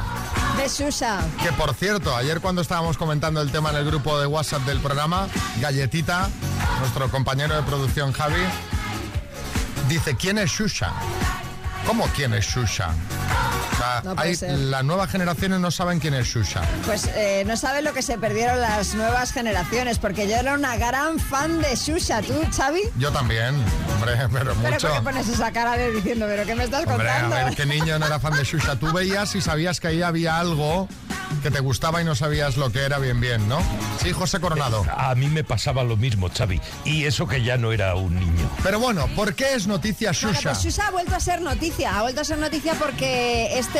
De Susa. Que por cierto, ayer cuando estábamos comentando el tema en el grupo de WhatsApp del programa, Galletita, nuestro compañero de producción Javi, dice, ¿quién es Shusha? ¿Cómo quién es Shusha? O sea, No hay- las nuevas generaciones no saben quién es Shusha. Pues eh, no sabes lo que se perdieron las nuevas generaciones, porque yo era una gran fan de Shusha. ¿Tú, Xavi? Yo también, hombre, pero Pero mucho. ¿por qué pones esa cara de diciendo, pero qué me estás Hombre, a contando? ver, qué niño no era fan de Shusha. Tú veías y sabías que ahí había algo que te gustaba y no sabías lo que era bien bien, ¿no? Sí, José Coronado. A mí me pasaba lo mismo, Xavi. Y eso que ya no era un niño. Pero bueno, ¿por qué es noticia Bueno, Shusha? pues Shusha ha vuelto a ser noticia, ha vuelto a ser noticia porque este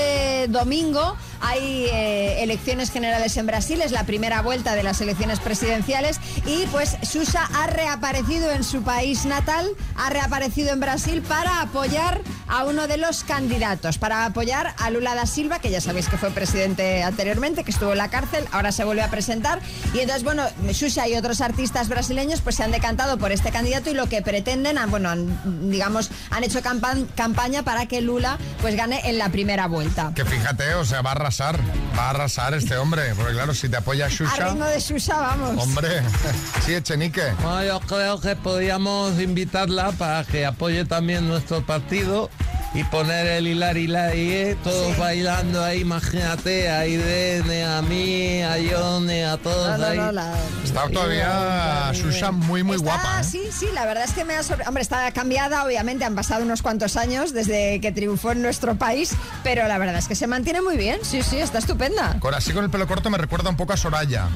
domingo hay eh, elecciones generales en Brasil, es la primera vuelta de las elecciones presidenciales y pues Shusha ha reaparecido en su país natal, ha reaparecido en Brasil para apoyar a uno de los candidatos, para apoyar a Lula da Silva, que ya sabéis que fue presidente anteriormente, que estuvo en la cárcel, ahora se vuelve a presentar y entonces bueno, Shusha y otros artistas brasileños pues se han decantado por este candidato y lo que pretenden, han- bueno, digamos, han hecho campa- campaña para que Lula pues gane en la primera vuelta. Que fíjate, o sea, va a arrasar, va a arrasar este hombre, porque claro, si te apoya A Shusha, ritmo de Shusha, vamos. hombre, sí, Echenique. Bueno, yo creo que podríamos invitarla para que apoye también nuestro partido y poner el hilar hilar y eh, todos bailando ahí, imagínate, a Irene, a mí, a Yone, a todos No, no, ahí. no, la- Está todavía Shusha muy, muy Está- guapa, ¿eh? Sí, sí, la verdad es que me ha sorprendido. Hombre, está cambiada, obviamente, han pasado unos cuantos años desde que triunfó en nuestro país, pero la verdad es que se mantiene muy bien. Sí, sí, está estupenda. Con así con el pelo corto me recuerda un poco a Soraya.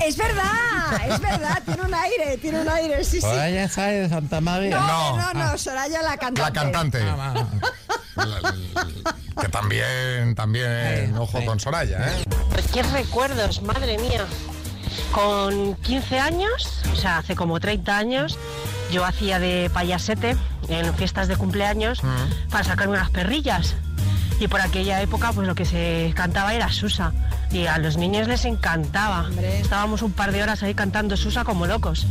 Es verdad, es verdad, tiene un aire, tiene un aire, sí, sí. Soraya Sáenz de Santa María. No, no, no, Soraya la cantante. La cantante. Ah, Que también, también, ojo con Soraya, ¿eh? Pues qué recuerdos, madre mía. Con 15 años, o sea, hace como 30 años, yo hacía de payasete en fiestas de cumpleaños para sacar unas perrillas. Y por aquella época, pues lo que se cantaba era Susa. Y a los niños les encantaba. Estábamos un par de horas ahí cantando Susa como locos.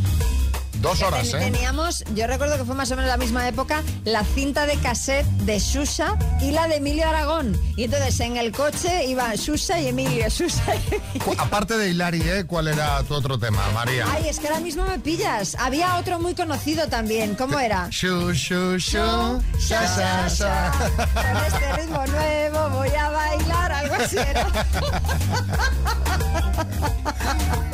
Dos Que ten- Teníamos, yo recuerdo que fue más o menos la misma época, la cinta de cassette de Susa y la de Emilio Aragón. Y entonces en el coche iban Susa y Emilio, Susa y Emilio. Aparte de Hilari, ¿eh? ¿cuál era tu otro tema, María? Ay, es que ahora mismo me pillas. Había otro muy conocido también. ¿Cómo era? Shu, shu, shu, Sha, sha, sha. Con este ritmo nuevo voy a bailar, algo así era.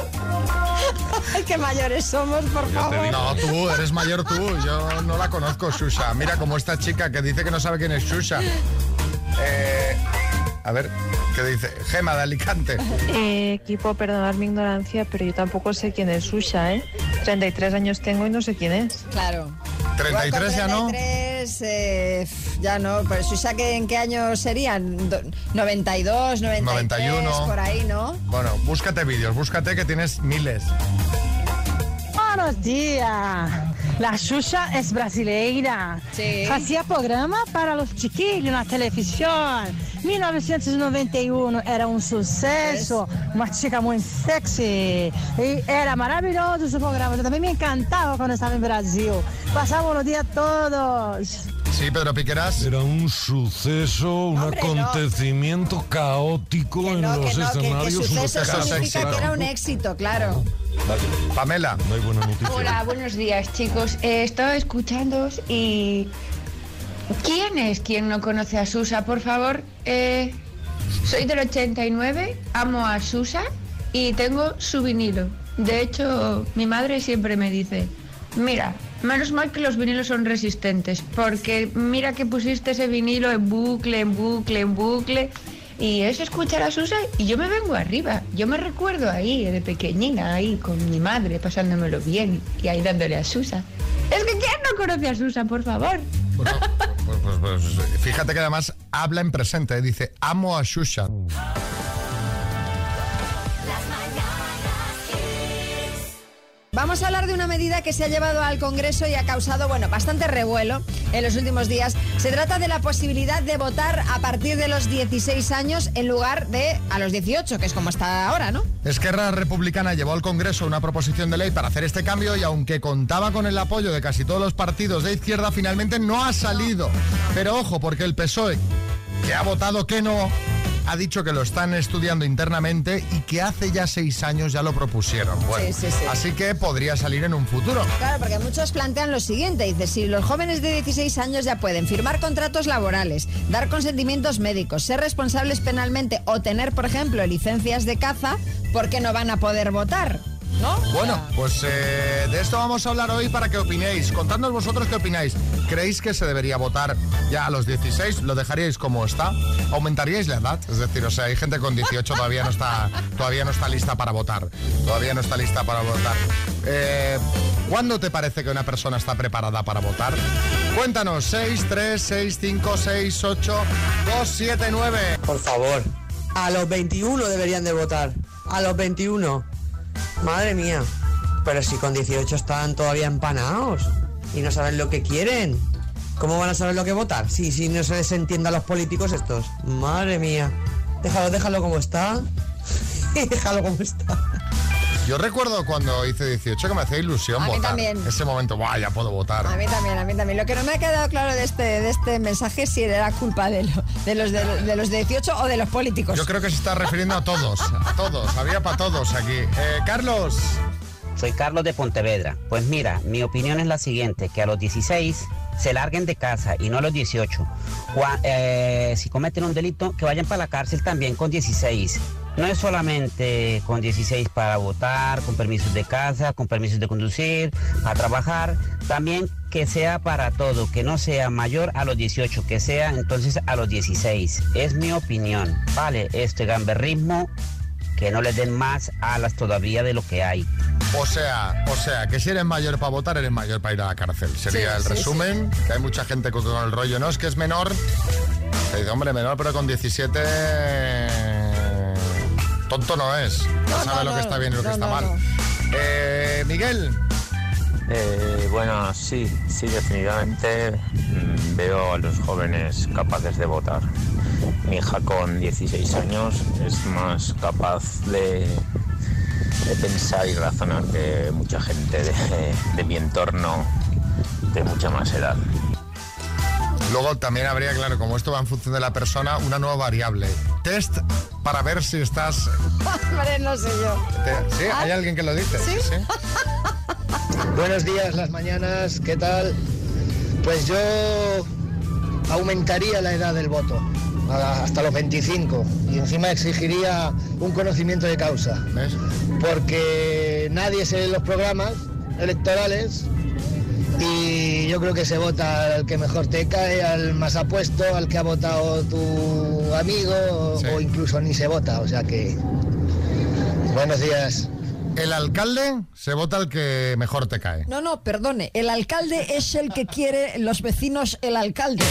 Ay, qué mayores somos, por favor. No, tú, eres mayor tú. Yo no la conozco, Shusha. Mira como esta chica que dice que no sabe quién es Shusha. Eh, a ver, ¿qué dice? Gema de Alicante. Eh, equipo, perdonad mi ignorancia, pero yo tampoco sé quién es Susha, ¿eh? 33 años tengo y no sé quién es. Claro. 33 ya no. 33, eh, ya no. Pero Susa, ¿qué- ¿en qué año serían? Do- 92, 93, 91. por ahí, ¿no? Bueno, búscate vídeos, búscate que tienes miles. Buenos días. La Xuxa es brasileira. Hacía programa para los chiquillos na televisión. 1991 era un suceso. Una chica muy sexy. Y era maravilloso su programa. Yo también me encantaba cuando estaba en Brasil. Pasábamos los días todos. Sí, Pedro Piqueras. Era un suceso, un Hombre, no. acontecimiento caótico en No, los que no, que, que escenarios. suceso significa que era un éxito, claro. Pamela. No hay buena noticia. Hola, buenos días chicos. Eh, estaba escuchándoos y... ¿Quién es quien no conoce a Susa? Por favor, eh, soy del 89, amo a Susa y tengo su vinilo. De hecho, mi madre siempre me dice, mira, menos mal que los vinilos son resistentes, porque mira que pusiste ese vinilo en bucle, en bucle, en bucle. Y es escuchar a Susa y yo me vengo arriba. Yo me recuerdo ahí, de pequeñina, ahí con mi madre, pasándomelo bien y ahí dándole a Susa. Es que ¿quién no conoce a Susa, por favor? Pues, pues, fíjate que además habla en presente, dice, amo a Shusha. Vamos a hablar de una medida que se ha llevado al Congreso y ha causado, bueno, bastante revuelo en los últimos días. Se trata de la posibilidad de votar a partir de los 16 años en lugar de a los 18, que es como está ahora, ¿no? Esquerra Republicana llevó al Congreso una proposición de ley para hacer este cambio y aunque contaba con el apoyo de casi todos los partidos de izquierda, finalmente no ha salido. Pero ojo, porque el PSOE, que ha votado que no, ha dicho que lo están estudiando internamente y que hace ya seis años ya lo propusieron. Bueno, Sí, sí, sí. Así que podría salir en un futuro. Claro, porque muchos plantean lo siguiente, dice, si los jóvenes de 16 años ya pueden firmar contratos laborales, dar consentimientos médicos, ser responsables penalmente o tener, por ejemplo, licencias de caza, ¿por qué no van a poder votar? ¿No? Bueno, pues eh, de esto vamos a hablar hoy para que opinéis. Contadnos vosotros qué opináis. ¿Creéis que se debería votar ya a los 16? ¿Lo dejaríais como está? ¿Aumentaríais la edad? Es decir, o sea, hay gente con 18 todavía no está, todavía no está lista para votar. Todavía no está lista para votar. Eh, ¿Cuándo te parece que una persona está preparada para votar? Cuéntanos, 6, 3, 6, 5, 6, 8, 2, 7, 9. Por favor, a los 21 deberían de votar. A los 21. Madre mía. Pero si con 18 están todavía empanados y no saben lo que quieren. ¿Cómo van a saber lo que votar? Si, si no se les entiende a los políticos estos. Madre mía. Déjalo, déjalo como está. déjalo como está. Yo recuerdo cuando hice 18 que me hacía ilusión A mí votar. también. Ese momento, guau, ya puedo votar. A mí también, a mí también. Lo que no me ha quedado claro de este, de este mensaje es si era culpa de, lo- de los de, de los de 18 o de los políticos. Yo creo que se está refiriendo a todos, a todos, había para todos aquí. Eh, Carlos. Soy Carlos de Pontevedra. Pues mira, mi opinión es la siguiente, que a los 16 se larguen de casa y no a los 18. Gua- eh, si cometen un delito, que vayan para la cárcel también con 16. No es solamente con 16 para votar, con permisos de casa, con permisos de conducir, para trabajar, también que sea para todo, que no sea mayor a los 18, que sea entonces a los 16. Es mi opinión. Vale, este gamberrismo, que no le den más alas todavía de lo que hay. O sea, o sea, que si eres mayor para votar, eres mayor para ir a la cárcel. Sería Sí, el sí, resumen, que hay mucha gente con, con el rollo, ¿no? Es que es menor. Se dice, hombre, menor, pero con 17... Tonto no es. No, No, sabe no, lo que está bien y lo que está no, mal. no. Eh, Miguel. Eh, bueno, sí, sí, definitivamente mm, veo a los jóvenes capaces de votar. Mi hija con 16 años es más capaz de, de pensar y razonar que mucha gente de, de mi entorno de mucha más edad. Luego también habría, claro, como esto va en función de la persona, una nueva variable. Test para ver si estás... Hombre, no sé yo. ¿Sí? ¿Hay alguien que lo dice? ¿Sí? Buenos días, las mañanas, ¿qué tal? Pues yo aumentaría la edad del voto hasta los 25 y encima exigiría un conocimiento de causa. Porque nadie se lee los programas electorales y yo creo que se vota al que mejor te cae, al más apuesto, al que ha votado tu amigo o- o incluso ni se vota. O sea que... Buenos días. El alcalde se vota al que mejor te cae. No, no, perdone. El alcalde es el que quiere los vecinos el alcalde.